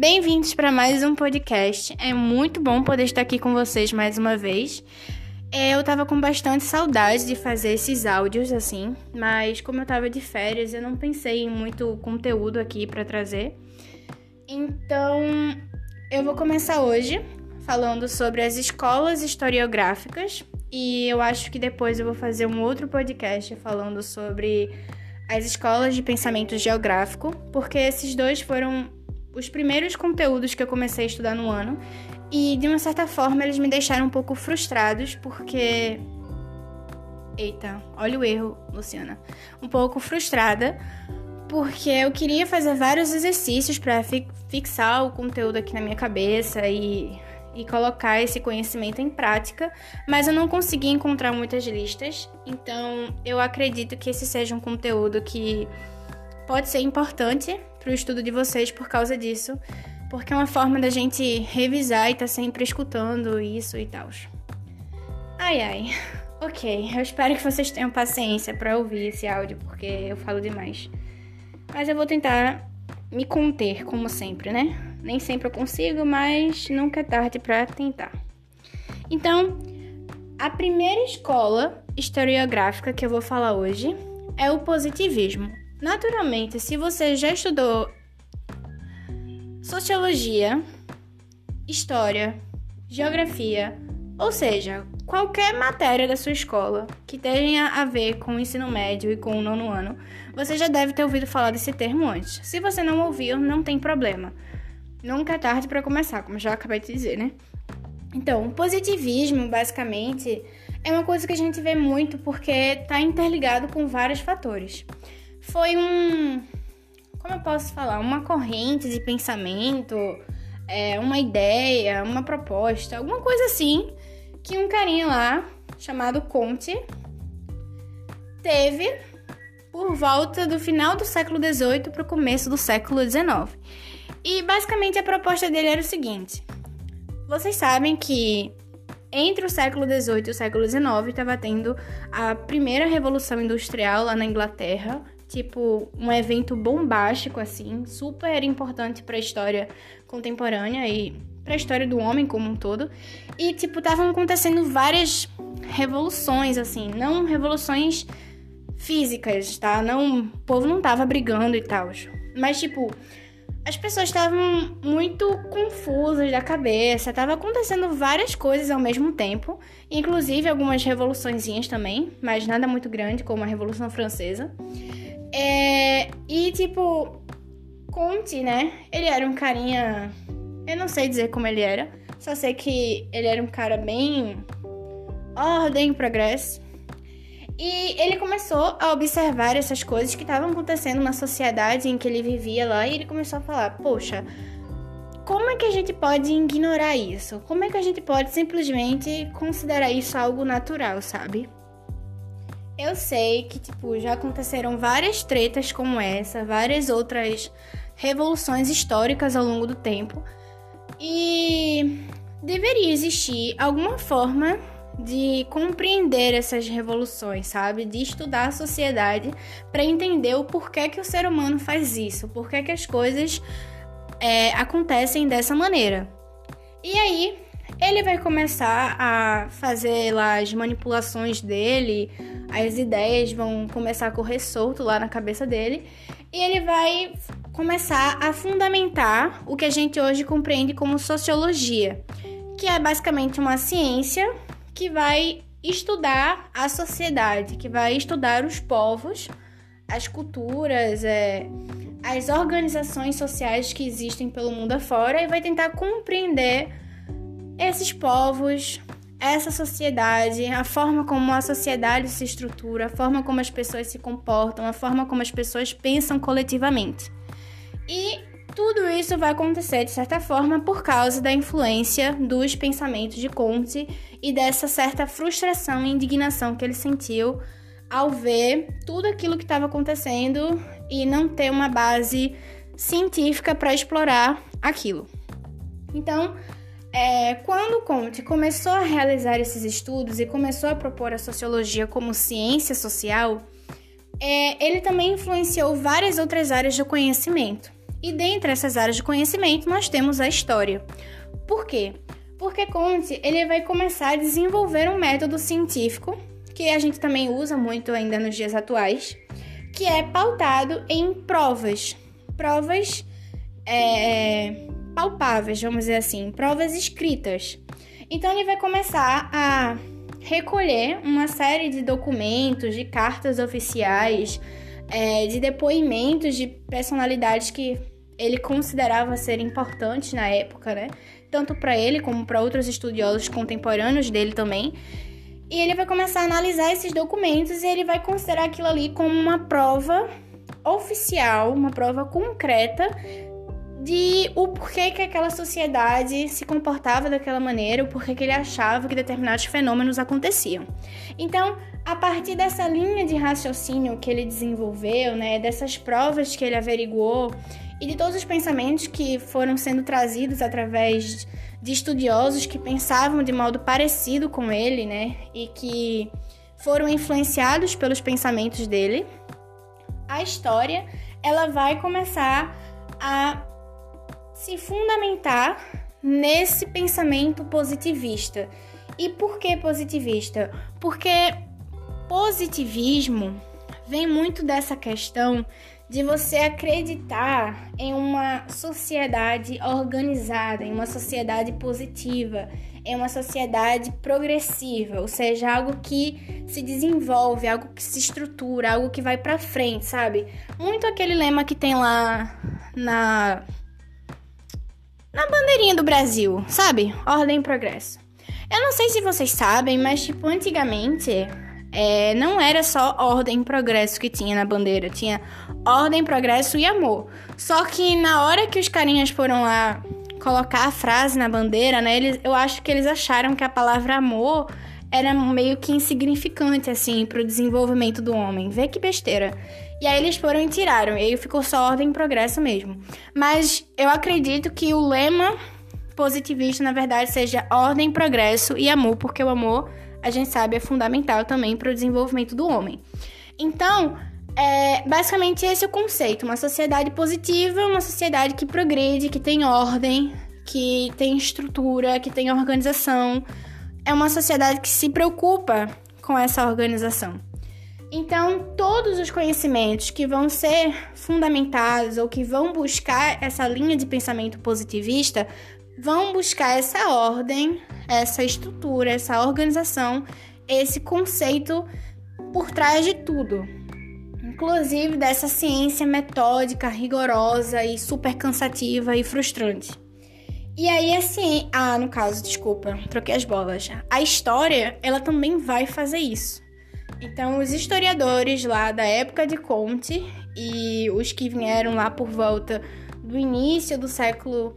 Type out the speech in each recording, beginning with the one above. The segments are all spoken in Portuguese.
Bem-vindos para mais um podcast. É muito bom poder estar aqui com vocês mais uma vez. É, eu tava com bastante saudade de fazer esses áudios assim, mas como eu tava de férias, eu não pensei em muito conteúdo aqui para trazer. Então, eu vou começar hoje falando sobre as escolas historiográficas e eu acho que depois eu vou fazer um outro podcast falando sobre as escolas de pensamento geográfico, porque esses dois foram os primeiros conteúdos que eu comecei a estudar no ano e de uma certa forma eles me deixaram um pouco frustrados porque Eita, olha o erro, Luciana. Um pouco frustrada porque eu queria fazer vários exercícios para fi fixar o conteúdo aqui na minha cabeça e, e colocar esse conhecimento em prática, mas eu não consegui encontrar muitas listas, então eu acredito que esse seja um conteúdo que pode ser importante para o estudo de vocês por causa disso, porque é uma forma da gente revisar e estar tá sempre escutando isso e tal. Ai ai. Ok, eu espero que vocês tenham paciência para ouvir esse áudio, porque eu falo demais. Mas eu vou tentar me conter, como sempre, né? Nem sempre eu consigo, mas nunca é tarde para tentar. Então, a primeira escola historiográfica que eu vou falar hoje é o positivismo. Naturalmente, se você já estudou sociologia, história, geografia, ou seja, qualquer matéria da sua escola que tenha a ver com o ensino médio e com o nono ano, você já deve ter ouvido falar desse termo antes. Se você não ouviu, não tem problema. Nunca é tarde para começar, como já acabei de dizer, né? Então, positivismo, basicamente, é uma coisa que a gente vê muito porque está interligado com vários fatores foi um. Como eu posso falar? Uma corrente de pensamento, é, uma ideia, uma proposta, alguma coisa assim, que um carinha lá, chamado Conte, teve por volta do final do século XVIII para o começo do século XIX. E basicamente a proposta dele era o seguinte: vocês sabem que entre o século XVIII e o século XIX estava tendo a primeira revolução industrial lá na Inglaterra, tipo um evento bombástico assim, super importante para a história contemporânea e para a história do homem como um todo. E tipo estavam acontecendo várias revoluções assim, não revoluções físicas, tá? Não, o povo não tava brigando e tal. Mas tipo, as pessoas estavam muito confusas da cabeça, tava acontecendo várias coisas ao mesmo tempo, inclusive algumas revoluçõezinhas também, mas nada muito grande como a Revolução Francesa. É, e tipo, Conte, né? Ele era um carinha. Eu não sei dizer como ele era. Só sei que ele era um cara bem. Ordem, progresso. E ele começou a observar essas coisas que estavam acontecendo na sociedade em que ele vivia lá. E ele começou a falar: Poxa, como é que a gente pode ignorar isso? Como é que a gente pode simplesmente considerar isso algo natural, sabe? Eu sei que, tipo, já aconteceram várias tretas como essa, várias outras revoluções históricas ao longo do tempo. E deveria existir alguma forma de compreender essas revoluções, sabe? De estudar a sociedade para entender o porquê que o ser humano faz isso, porquê que as coisas é, acontecem dessa maneira. E aí, ele vai começar a fazer lá as manipulações dele, as ideias vão começar a correr solto lá na cabeça dele e ele vai começar a fundamentar o que a gente hoje compreende como sociologia, que é basicamente uma ciência que vai estudar a sociedade, que vai estudar os povos, as culturas, é, as organizações sociais que existem pelo mundo afora e vai tentar compreender esses povos, essa sociedade, a forma como a sociedade se estrutura, a forma como as pessoas se comportam, a forma como as pessoas pensam coletivamente. E tudo isso vai acontecer de certa forma por causa da influência dos pensamentos de Comte e dessa certa frustração e indignação que ele sentiu ao ver tudo aquilo que estava acontecendo e não ter uma base científica para explorar aquilo. Então, é, quando Comte começou a realizar esses estudos e começou a propor a sociologia como ciência social, é, ele também influenciou várias outras áreas do conhecimento. E dentre essas áreas de conhecimento, nós temos a história. Por quê? Porque Comte ele vai começar a desenvolver um método científico que a gente também usa muito ainda nos dias atuais, que é pautado em provas, provas é, palpáveis, vamos dizer assim, provas escritas. Então ele vai começar a recolher uma série de documentos, de cartas oficiais, é, de depoimentos de personalidades que ele considerava ser importantes na época, né? Tanto para ele como para outros estudiosos contemporâneos dele também. E ele vai começar a analisar esses documentos e ele vai considerar aquilo ali como uma prova oficial, uma prova concreta de o porquê que aquela sociedade se comportava daquela maneira, o porquê que ele achava que determinados fenômenos aconteciam. Então, a partir dessa linha de raciocínio que ele desenvolveu, né, dessas provas que ele averiguou e de todos os pensamentos que foram sendo trazidos através de estudiosos que pensavam de modo parecido com ele, né, e que foram influenciados pelos pensamentos dele, a história ela vai começar a se fundamentar nesse pensamento positivista. E por que positivista? Porque positivismo vem muito dessa questão de você acreditar em uma sociedade organizada, em uma sociedade positiva, em uma sociedade progressiva, ou seja, algo que se desenvolve, algo que se estrutura, algo que vai para frente, sabe? Muito aquele lema que tem lá na na bandeirinha do Brasil, sabe? Ordem e progresso. Eu não sei se vocês sabem, mas tipo antigamente é, não era só ordem e progresso que tinha na bandeira, tinha ordem, progresso e amor. Só que na hora que os carinhas foram lá colocar a frase na bandeira, né? Eles, eu acho que eles acharam que a palavra amor era meio que insignificante, assim, pro desenvolvimento do homem. Vê que besteira. E aí eles foram e tiraram, e aí ficou só ordem e progresso mesmo. Mas eu acredito que o lema positivista, na verdade, seja ordem, progresso e amor, porque o amor, a gente sabe, é fundamental também para o desenvolvimento do homem. Então, é basicamente esse é o conceito: uma sociedade positiva, uma sociedade que progride, que tem ordem, que tem estrutura, que tem organização. É uma sociedade que se preocupa com essa organização. Então, todos os conhecimentos que vão ser fundamentados ou que vão buscar essa linha de pensamento positivista vão buscar essa ordem, essa estrutura, essa organização, esse conceito por trás de tudo, inclusive dessa ciência metódica, rigorosa e super cansativa e frustrante. E aí, assim, ah, no caso, desculpa, troquei as bolas. A história, ela também vai fazer isso. Então, os historiadores lá da época de Conte e os que vieram lá por volta do início do século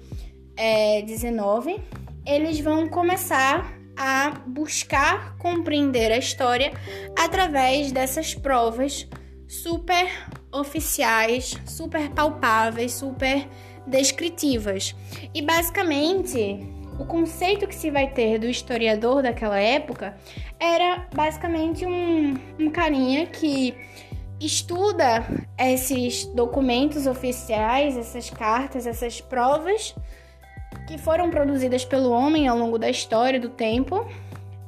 XIX, é, eles vão começar a buscar compreender a história através dessas provas super oficiais, super palpáveis, super descritivas. E basicamente, o conceito que se vai ter do historiador daquela época era basicamente um, um carinha que estuda esses documentos oficiais, essas cartas, essas provas que foram produzidas pelo homem ao longo da história do tempo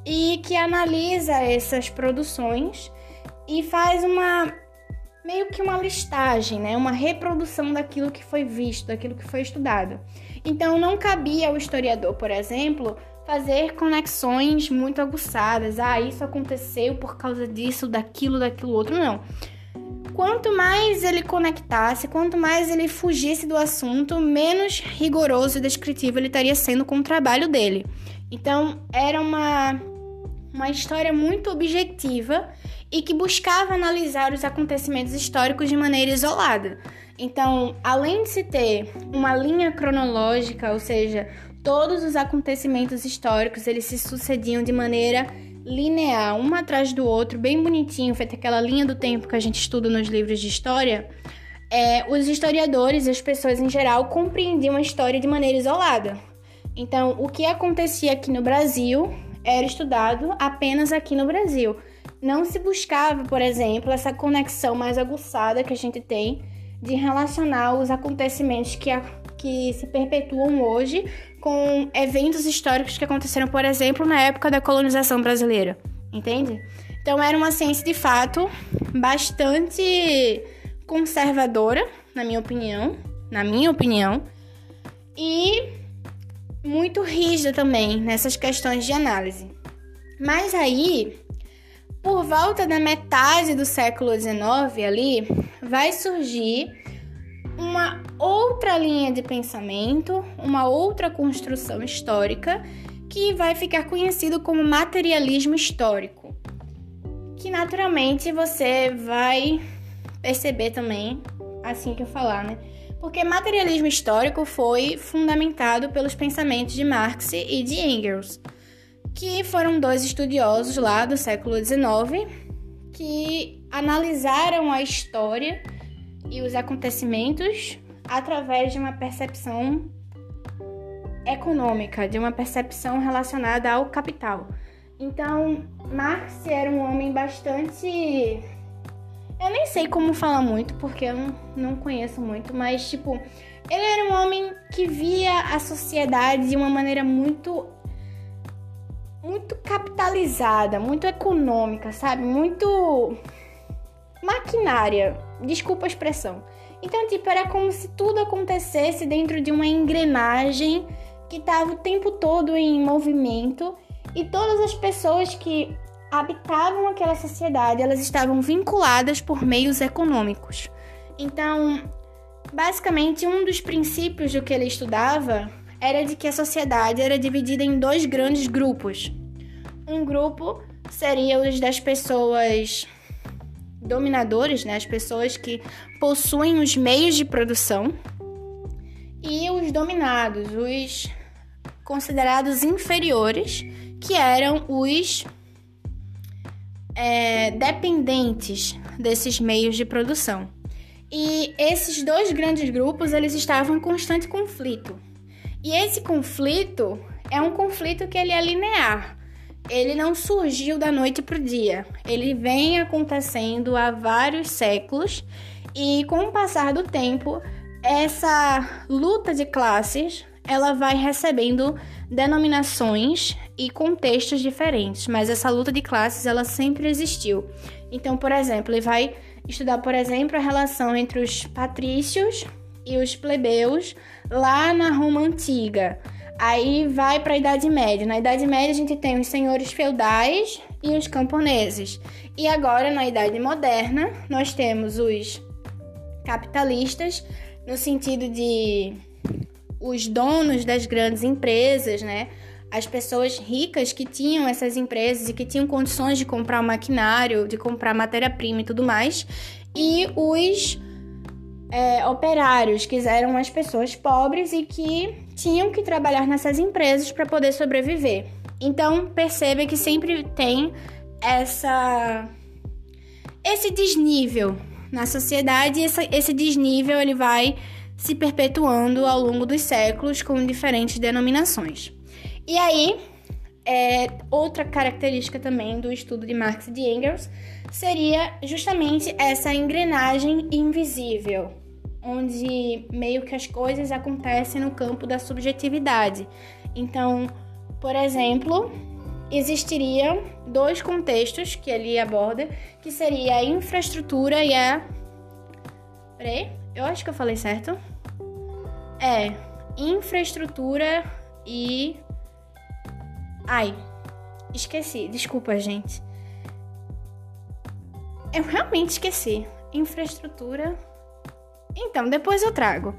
e que analisa essas produções e faz uma meio que uma listagem, né? Uma reprodução daquilo que foi visto, daquilo que foi estudado. Então não cabia ao historiador, por exemplo, fazer conexões muito aguçadas. Ah, isso aconteceu por causa disso, daquilo, daquilo outro. Não. Quanto mais ele conectasse, quanto mais ele fugisse do assunto, menos rigoroso e descritivo ele estaria sendo com o trabalho dele. Então, era uma, uma história muito objetiva e que buscava analisar os acontecimentos históricos de maneira isolada. Então, além de se ter uma linha cronológica, ou seja, todos os acontecimentos históricos eles se sucediam de maneira linear, um atrás do outro, bem bonitinho, feita aquela linha do tempo que a gente estuda nos livros de história. É, os historiadores e as pessoas em geral compreendiam a história de maneira isolada. Então, o que acontecia aqui no Brasil era estudado apenas aqui no Brasil. Não se buscava, por exemplo, essa conexão mais aguçada que a gente tem de relacionar os acontecimentos que, a, que se perpetuam hoje com eventos históricos que aconteceram, por exemplo, na época da colonização brasileira. Entende? Então era uma ciência de fato bastante conservadora, na minha opinião, na minha opinião, e muito rígida também nessas questões de análise. Mas aí, por volta da metade do século XIX ali, vai surgir uma outra linha de pensamento, uma outra construção histórica que vai ficar conhecido como materialismo histórico. Que naturalmente você vai perceber também assim que eu falar, né? Porque materialismo histórico foi fundamentado pelos pensamentos de Marx e de Engels, que foram dois estudiosos lá do século XIX que analisaram a história e os acontecimentos através de uma percepção econômica, de uma percepção relacionada ao capital. Então, Marx era um homem bastante eu nem sei como falar muito, porque eu não, conheço muito, mas, tipo, ele era um homem que via a sociedade de uma maneira muito. Muito capitalizada, muito econômica, sabe? Muito. maquinária. Desculpa a expressão. Então, tipo, era como se tudo acontecesse dentro de uma engrenagem que estava o tempo todo em movimento e todas as pessoas que habitavam aquela sociedade, elas estavam vinculadas por meios econômicos. Então, basicamente, um dos princípios do que ele estudava era de que a sociedade era dividida em dois grandes grupos. Um grupo seria os das pessoas dominadores, né, as pessoas que possuem os meios de produção, e os dominados, os considerados inferiores, que eram os é, dependentes desses meios de produção. E esses dois grandes grupos eles estavam em constante conflito. E esse conflito é um conflito que ele é linear. Ele não surgiu da noite para o dia. Ele vem acontecendo há vários séculos e com o passar do tempo, essa luta de classes ela vai recebendo denominações e contextos diferentes, mas essa luta de classes ela sempre existiu. Então, por exemplo, ele vai estudar, por exemplo, a relação entre os patrícios e os plebeus lá na Roma antiga. Aí vai para a Idade Média. Na Idade Média a gente tem os senhores feudais e os camponeses. E agora na Idade Moderna nós temos os capitalistas no sentido de os donos das grandes empresas, né? As pessoas ricas que tinham essas empresas e que tinham condições de comprar maquinário, de comprar matéria-prima e tudo mais, e os é, operários, que eram as pessoas pobres e que tinham que trabalhar nessas empresas para poder sobreviver. Então, perceba que sempre tem essa esse desnível na sociedade e esse, esse desnível ele vai se perpetuando ao longo dos séculos com diferentes denominações. E aí, é, outra característica também do estudo de Marx e de Engels seria justamente essa engrenagem invisível, onde meio que as coisas acontecem no campo da subjetividade. Então, por exemplo, existiriam dois contextos que ele aborda, que seria a infraestrutura e a Peraí, eu acho que eu falei certo. É, infraestrutura e. Ai, esqueci. Desculpa, gente. Eu realmente esqueci. Infraestrutura. Então, depois eu trago.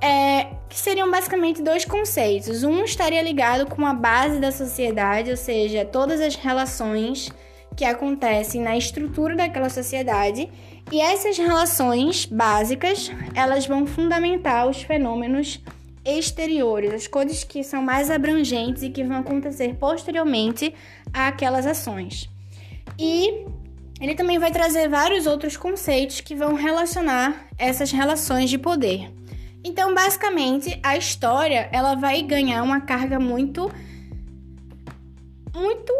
É, que seriam basicamente dois conceitos. Um estaria ligado com a base da sociedade, ou seja, todas as relações que acontecem na estrutura daquela sociedade, e essas relações básicas, elas vão fundamentar os fenômenos exteriores, as coisas que são mais abrangentes e que vão acontecer posteriormente àquelas ações. E ele também vai trazer vários outros conceitos que vão relacionar essas relações de poder. Então, basicamente, a história ela vai ganhar uma carga muito muito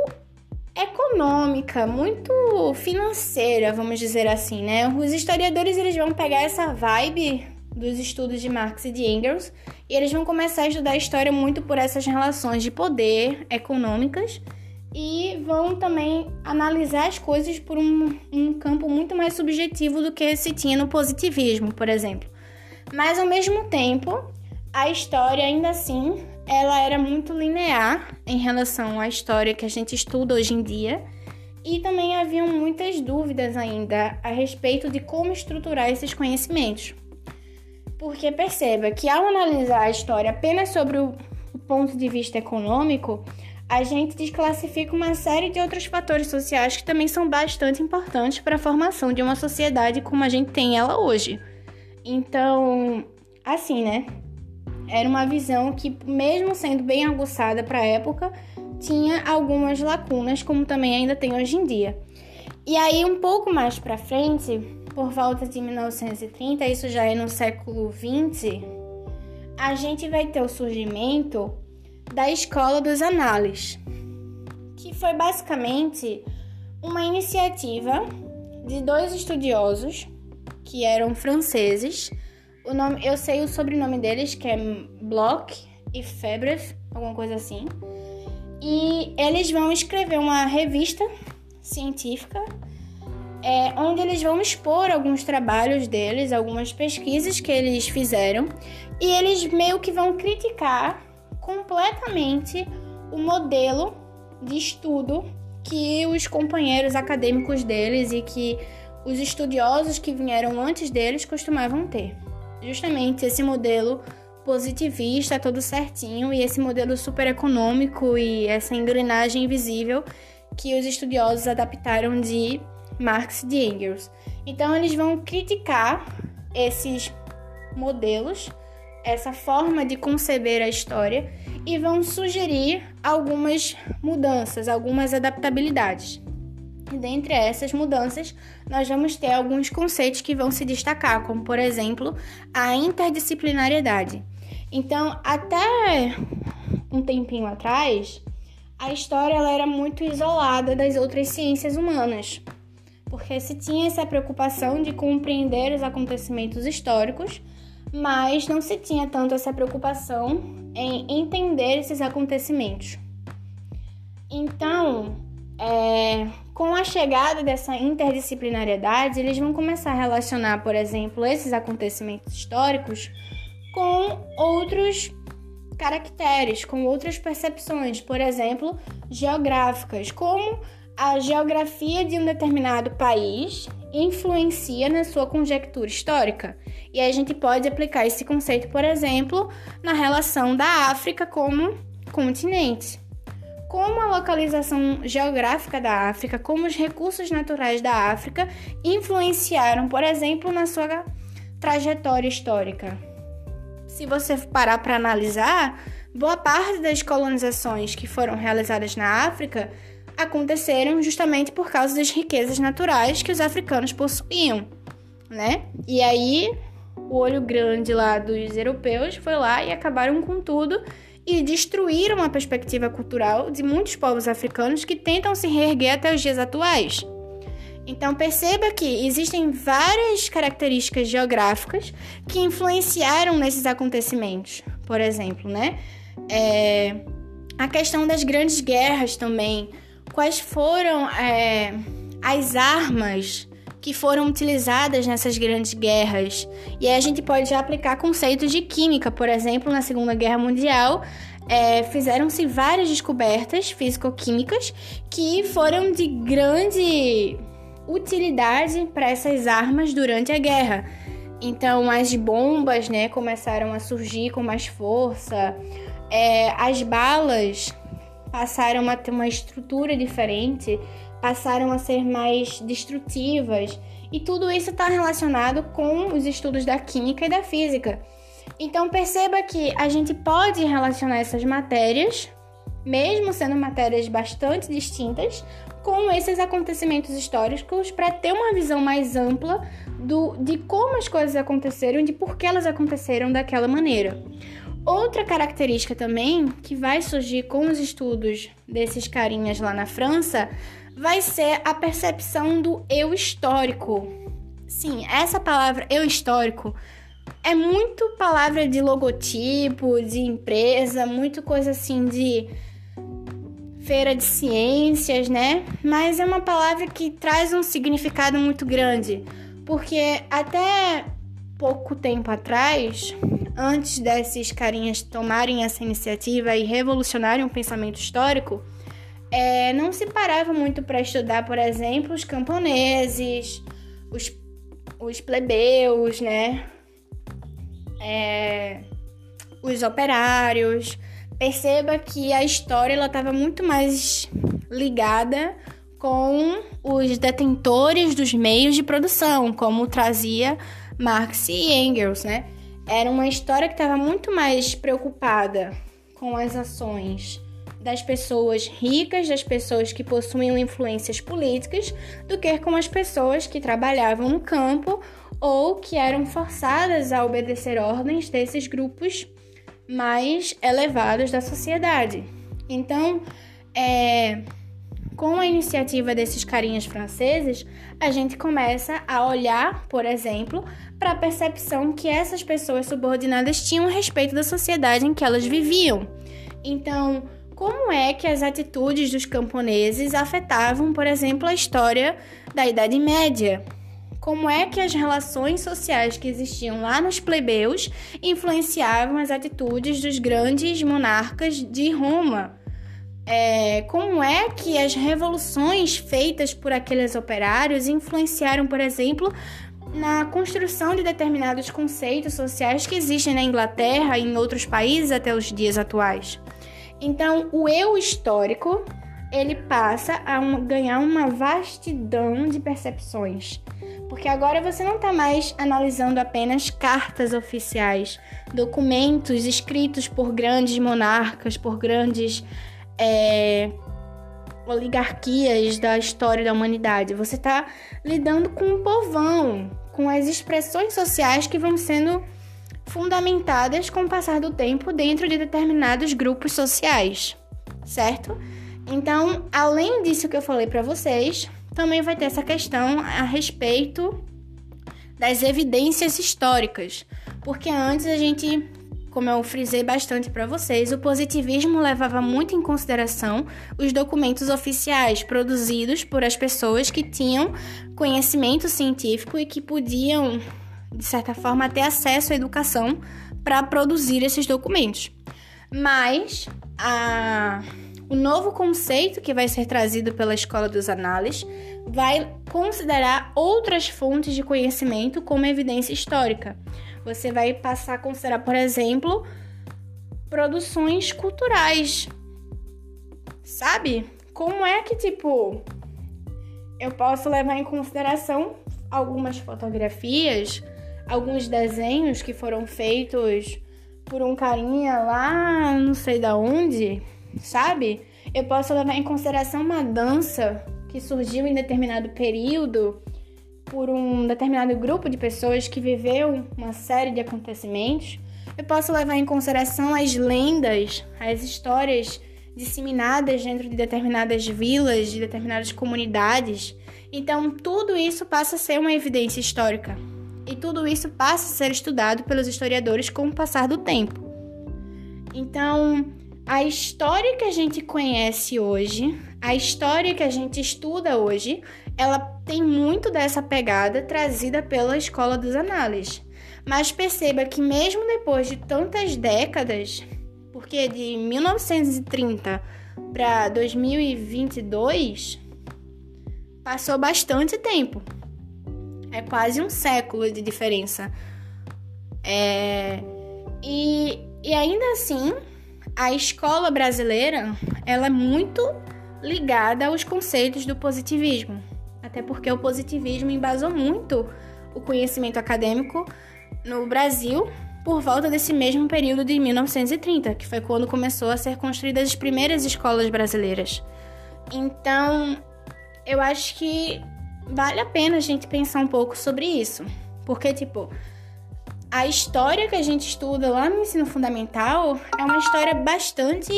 econômica, muito financeira, vamos dizer assim, né? Os historiadores eles vão pegar essa vibe dos estudos de Marx e de Engels e eles vão começar a estudar a história muito por essas relações de poder econômicas e vão também analisar as coisas por um, um campo muito mais subjetivo do que se tinha no positivismo, por exemplo. Mas ao mesmo tempo, a história ainda assim ela era muito linear em relação à história que a gente estuda hoje em dia. E também haviam muitas dúvidas ainda a respeito de como estruturar esses conhecimentos. Porque perceba que ao analisar a história apenas sobre o ponto de vista econômico, a gente desclassifica uma série de outros fatores sociais que também são bastante importantes para a formação de uma sociedade como a gente tem ela hoje. Então, assim, né? Era uma visão que, mesmo sendo bem aguçada para a época, tinha algumas lacunas, como também ainda tem hoje em dia. E aí, um pouco mais para frente, por volta de 1930, isso já é no século 20, a gente vai ter o surgimento da Escola dos Análises, que foi basicamente uma iniciativa de dois estudiosos que eram franceses o nome, eu sei o sobrenome deles, que é Bloch e Febre, alguma coisa assim. E eles vão escrever uma revista científica é, onde eles vão expor alguns trabalhos deles, algumas pesquisas que eles fizeram, e eles meio que vão criticar completamente o modelo de estudo que os companheiros acadêmicos deles e que os estudiosos que vieram antes deles costumavam ter. Justamente esse modelo positivista, todo certinho, e esse modelo super econômico e essa engrenagem invisível que os estudiosos adaptaram de Marx e de Engels. Então, eles vão criticar esses modelos, essa forma de conceber a história e vão sugerir algumas mudanças, algumas adaptabilidades. E dentre essas mudanças, nós vamos ter alguns conceitos que vão se destacar, como por exemplo, a interdisciplinariedade. Então, até um tempinho atrás, a história ela era muito isolada das outras ciências humanas, porque se tinha essa preocupação de compreender os acontecimentos históricos, mas não se tinha tanto essa preocupação em entender esses acontecimentos. Então, é, com a chegada dessa interdisciplinariedade, eles vão começar a relacionar, por exemplo, esses acontecimentos históricos com outros caracteres, com outras percepções, por exemplo, geográficas, como a geografia de um determinado país influencia na sua conjectura histórica. E a gente pode aplicar esse conceito, por exemplo, na relação da África como continente como a localização geográfica da África, como os recursos naturais da África influenciaram, por exemplo, na sua trajetória histórica. Se você parar para analisar, boa parte das colonizações que foram realizadas na África aconteceram justamente por causa das riquezas naturais que os africanos possuíam, né? E aí o olho grande lá dos europeus foi lá e acabaram com tudo e destruíram a perspectiva cultural de muitos povos africanos que tentam se reerguer até os dias atuais. Então perceba que existem várias características geográficas que influenciaram nesses acontecimentos. Por exemplo, né? É, a questão das grandes guerras também. Quais foram é, as armas que foram utilizadas nessas grandes guerras. E aí a gente pode aplicar conceitos de química, por exemplo, na Segunda Guerra Mundial. É, fizeram-se várias descobertas físico-químicas que foram de grande utilidade para essas armas durante a guerra. Então, as bombas né, começaram a surgir com mais força, é, as balas passaram a ter uma estrutura diferente, passaram a ser mais destrutivas, e tudo isso está relacionado com os estudos da química e da física. Então perceba que a gente pode relacionar essas matérias, mesmo sendo matérias bastante distintas, com esses acontecimentos históricos para ter uma visão mais ampla do, de como as coisas aconteceram e de por que elas aconteceram daquela maneira. Outra característica também que vai surgir com os estudos desses carinhas lá na França vai ser a percepção do eu histórico. Sim, essa palavra eu histórico é muito palavra de logotipo, de empresa, muito coisa assim de feira de ciências, né? Mas é uma palavra que traz um significado muito grande, porque até pouco tempo atrás, antes desses carinhas tomarem essa iniciativa e revolucionarem o pensamento histórico, é, não se parava muito para estudar, por exemplo, os camponeses, os, os plebeus, né? É, os operários. Perceba que a história estava muito mais ligada com os detentores dos meios de produção, como trazia Marx e Engels, né? Era uma história que estava muito mais preocupada com as ações das pessoas ricas, das pessoas que possuíam influências políticas, do que com as pessoas que trabalhavam no campo ou que eram forçadas a obedecer ordens desses grupos mais elevados da sociedade. Então, é, com a iniciativa desses carinhas franceses, a gente começa a olhar, por exemplo, para a percepção que essas pessoas subordinadas tinham a respeito da sociedade em que elas viviam. Então, como é que as atitudes dos camponeses afetavam, por exemplo, a história da Idade Média? Como é que as relações sociais que existiam lá nos plebeus influenciavam as atitudes dos grandes monarcas de Roma? É, como é que as revoluções feitas por aqueles operários influenciaram, por exemplo, na construção de determinados conceitos sociais que existem na Inglaterra e em outros países até os dias atuais. Então, o eu histórico ele passa a um, ganhar uma vastidão de percepções, porque agora você não está mais analisando apenas cartas oficiais, documentos escritos por grandes monarcas, por grandes é, oligarquias da história da humanidade. Você está lidando com o povão, com as expressões sociais que vão sendo fundamentadas com o passar do tempo dentro de determinados grupos sociais, certo? Então, além disso que eu falei para vocês, também vai ter essa questão a respeito das evidências históricas, porque antes a gente como eu frisei bastante para vocês, o positivismo levava muito em consideração os documentos oficiais produzidos por as pessoas que tinham conhecimento científico e que podiam, de certa forma, ter acesso à educação para produzir esses documentos. Mas a o novo conceito que vai ser trazido pela Escola dos Análises vai considerar outras fontes de conhecimento como evidência histórica, você vai passar a considerar, por exemplo, produções culturais. Sabe? Como é que, tipo, eu posso levar em consideração algumas fotografias, alguns desenhos que foram feitos por um carinha lá, não sei da onde, sabe? Eu posso levar em consideração uma dança que surgiu em determinado período por um determinado grupo de pessoas que viveu uma série de acontecimentos, eu posso levar em consideração as lendas, as histórias disseminadas dentro de determinadas vilas, de determinadas comunidades. Então, tudo isso passa a ser uma evidência histórica. E tudo isso passa a ser estudado pelos historiadores com o passar do tempo. Então, a história que a gente conhece hoje, a história que a gente estuda hoje, ela tem muito dessa pegada trazida pela escola dos análises. Mas perceba que mesmo depois de tantas décadas, porque de 1930 para 2022 passou bastante tempo. É quase um século de diferença. É... E, e ainda assim, a escola brasileira ela é muito ligada aos conceitos do positivismo até porque o positivismo embasou muito o conhecimento acadêmico no Brasil por volta desse mesmo período de 1930, que foi quando começou a ser construídas as primeiras escolas brasileiras. Então, eu acho que vale a pena a gente pensar um pouco sobre isso, porque tipo, a história que a gente estuda lá no ensino fundamental é uma história bastante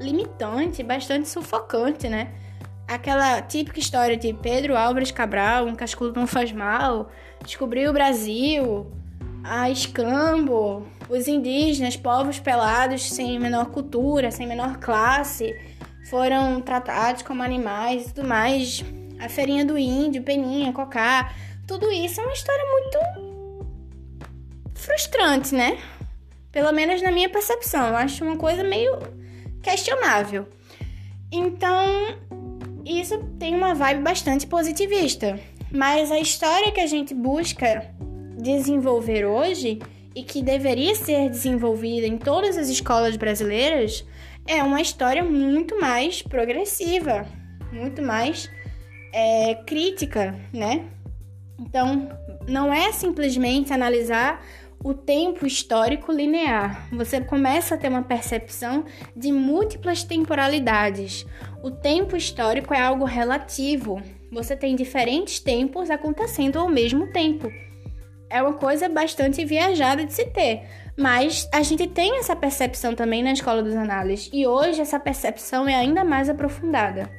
limitante, bastante sufocante, né? Aquela típica história de Pedro Álvares Cabral, um cascudo não faz mal, descobriu o Brasil, a escambo, os indígenas, povos pelados sem menor cultura, sem menor classe, foram tratados como animais e tudo mais. A feirinha do índio, Peninha, Cocá, tudo isso é uma história muito frustrante, né? Pelo menos na minha percepção. Eu acho uma coisa meio questionável. Então, isso tem uma vibe bastante positivista. Mas a história que a gente busca desenvolver hoje e que deveria ser desenvolvida em todas as escolas brasileiras é uma história muito mais progressiva, muito mais é, crítica, né? Então, não é simplesmente analisar o tempo histórico linear. Você começa a ter uma percepção de múltiplas temporalidades. O tempo histórico é algo relativo. Você tem diferentes tempos acontecendo ao mesmo tempo. É uma coisa bastante viajada de se ter, mas a gente tem essa percepção também na escola dos análises e hoje essa percepção é ainda mais aprofundada.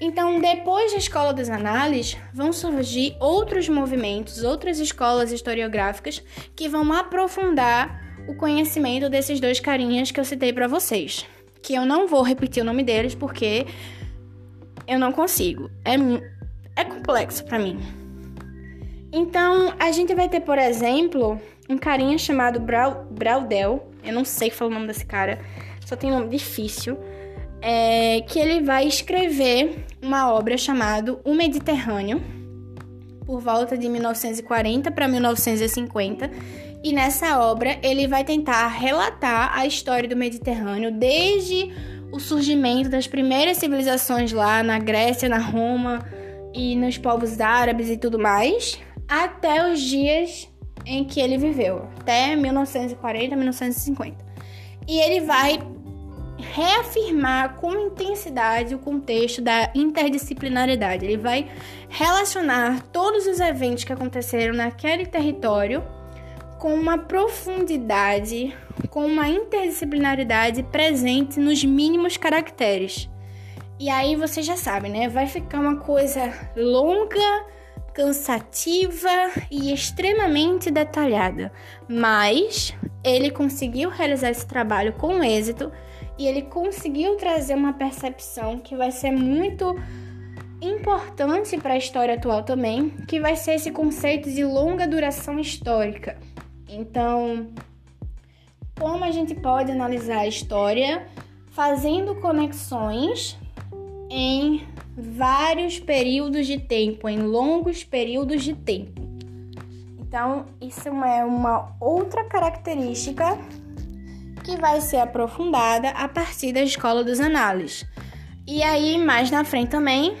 Então, depois da escola das análises, vão surgir outros movimentos, outras escolas historiográficas que vão aprofundar o conhecimento desses dois carinhas que eu citei para vocês. Que eu não vou repetir o nome deles porque eu não consigo. É, é complexo para mim. Então, a gente vai ter, por exemplo, um carinha chamado Braudel. Eu não sei falar o nome desse cara, só tem nome difícil é, que ele vai escrever uma obra chamada O Mediterrâneo, por volta de 1940 para 1950. E nessa obra ele vai tentar relatar a história do Mediterrâneo desde o surgimento das primeiras civilizações lá na Grécia, na Roma e nos povos árabes e tudo mais, até os dias em que ele viveu, até 1940, 1950. E ele vai reafirmar com intensidade o contexto da interdisciplinaridade. Ele vai relacionar todos os eventos que aconteceram naquele território com uma profundidade, com uma interdisciplinaridade presente nos mínimos caracteres. E aí você já sabe, né? Vai ficar uma coisa longa, cansativa e extremamente detalhada. Mas ele conseguiu realizar esse trabalho com êxito e ele conseguiu trazer uma percepção que vai ser muito importante para a história atual também, que vai ser esse conceito de longa duração histórica. Então, como a gente pode analisar a história fazendo conexões em vários períodos de tempo, em longos períodos de tempo. Então, isso é uma outra característica que vai ser aprofundada a partir da escola dos análises. E aí, mais na frente também,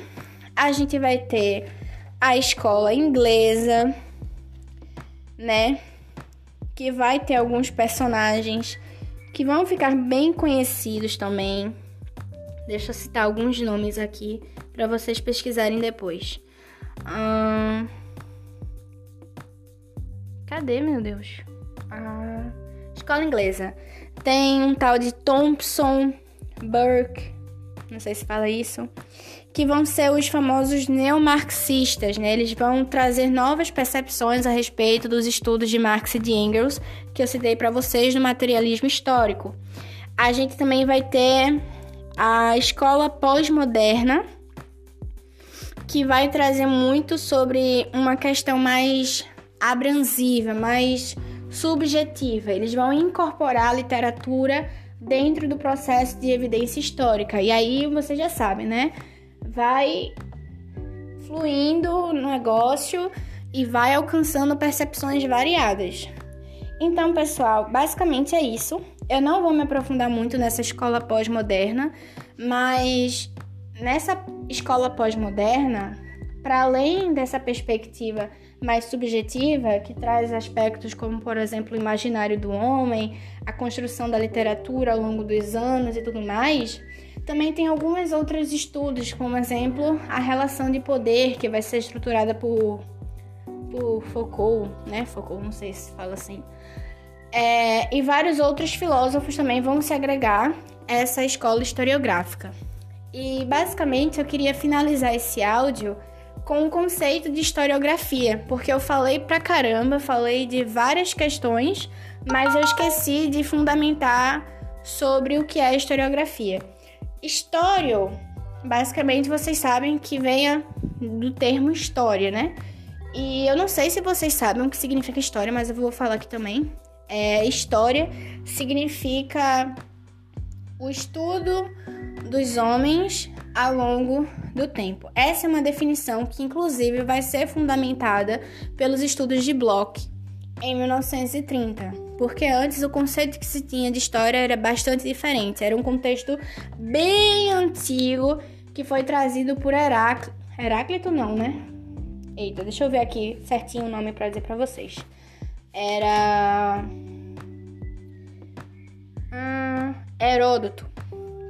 a gente vai ter a escola inglesa, né? Que vai ter alguns personagens que vão ficar bem conhecidos também. Deixa eu citar alguns nomes aqui para vocês pesquisarem depois. Hum... Cadê, meu Deus? Ah, escola inglesa. Tem um tal de Thompson, Burke, não sei se fala isso, que vão ser os famosos neomarxistas, né? Eles vão trazer novas percepções a respeito dos estudos de Marx e de Engels, que eu citei para vocês no materialismo histórico. A gente também vai ter a escola pós-moderna, que vai trazer muito sobre uma questão mais abransiva, mais subjetiva. Eles vão incorporar a literatura dentro do processo de evidência histórica. E aí você já sabe, né? Vai fluindo o negócio e vai alcançando percepções variadas. Então, pessoal, basicamente é isso. Eu não vou me aprofundar muito nessa escola pós-moderna, mas nessa escola pós-moderna, para além dessa perspectiva mais subjetiva, que traz aspectos como, por exemplo, o imaginário do homem, a construção da literatura ao longo dos anos e tudo mais, também tem alguns outros estudos, como exemplo, a relação de poder, que vai ser estruturada por por Foucault, né? Foucault, não sei se fala assim. É, e vários outros filósofos também vão se agregar a essa escola historiográfica. E basicamente eu queria finalizar esse áudio com o conceito de historiografia, porque eu falei pra caramba, falei de várias questões, mas eu esqueci de fundamentar sobre o que é historiografia. História, basicamente vocês sabem que vem do termo história, né? E eu não sei se vocês sabem o que significa história, mas eu vou falar aqui também. É, história significa o estudo dos homens ao longo do tempo. Essa é uma definição que, inclusive, vai ser fundamentada pelos estudos de Bloch em 1930, porque antes o conceito que se tinha de história era bastante diferente. Era um contexto bem antigo que foi trazido por Heráclito. Heráclito não, né? Eita, deixa eu ver aqui certinho o nome para dizer para vocês. Era hum, Heródoto.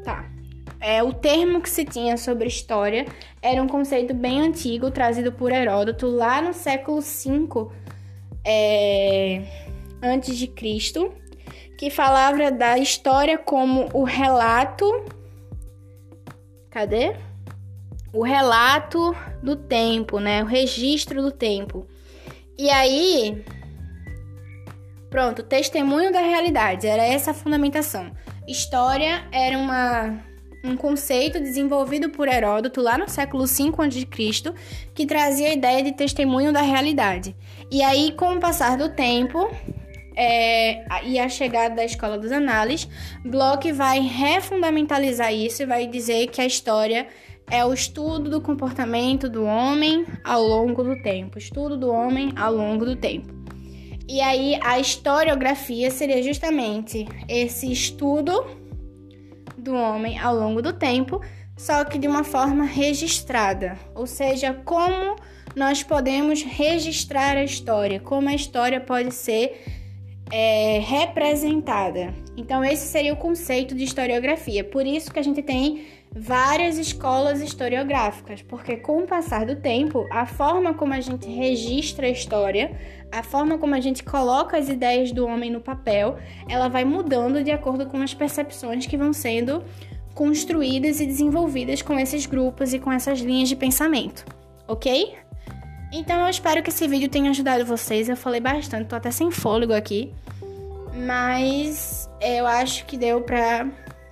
Tá. É, o termo que se tinha sobre história era um conceito bem antigo, trazido por Heródoto lá no século V é, antes de Cristo, que falava da história como o relato. Cadê? O relato do tempo, né? O registro do tempo. E aí, pronto, testemunho da realidade, era essa a fundamentação. História era uma um conceito desenvolvido por Heródoto lá no século V a.C., que trazia a ideia de testemunho da realidade. E aí, com o passar do tempo é, e a chegada da escola dos análises, Bloch vai refundamentalizar isso e vai dizer que a história é o estudo do comportamento do homem ao longo do tempo. Estudo do homem ao longo do tempo. E aí, a historiografia seria justamente esse estudo do homem ao longo do tempo, só que de uma forma registrada, ou seja, como nós podemos registrar a história, como a história pode ser é, representada. Então, esse seria o conceito de historiografia. Por isso que a gente tem várias escolas historiográficas, porque com o passar do tempo, a forma como a gente registra a história, a forma como a gente coloca as ideias do homem no papel, ela vai mudando de acordo com as percepções que vão sendo construídas e desenvolvidas com esses grupos e com essas linhas de pensamento, ok? Então eu espero que esse vídeo tenha ajudado vocês. Eu falei bastante, tô até sem fôlego aqui, mas eu acho que deu pra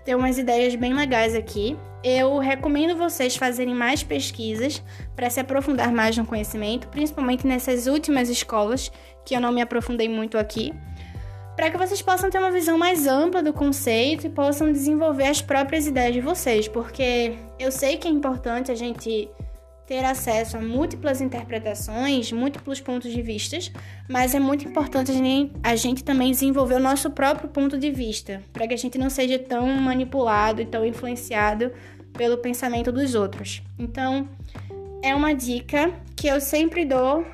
ter umas ideias bem legais aqui. Eu recomendo vocês fazerem mais pesquisas para se aprofundar mais no conhecimento, principalmente nessas últimas escolas, que eu não me aprofundei muito aqui, para que vocês possam ter uma visão mais ampla do conceito e possam desenvolver as próprias ideias de vocês, porque eu sei que é importante a gente ter acesso a múltiplas interpretações, múltiplos pontos de vista, mas é muito importante a gente, a gente também desenvolver o nosso próprio ponto de vista, para que a gente não seja tão manipulado e tão influenciado pelo pensamento dos outros. Então, é uma dica que eu sempre dou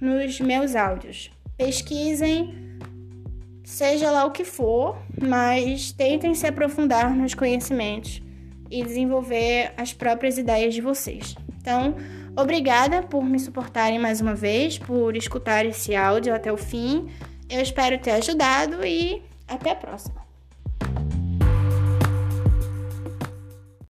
nos meus áudios. Pesquisem, seja lá o que for, mas tentem se aprofundar nos conhecimentos e desenvolver as próprias ideias de vocês. Então, obrigada por me suportarem mais uma vez, por escutar esse áudio até o fim. Eu espero ter ajudado e até a próxima.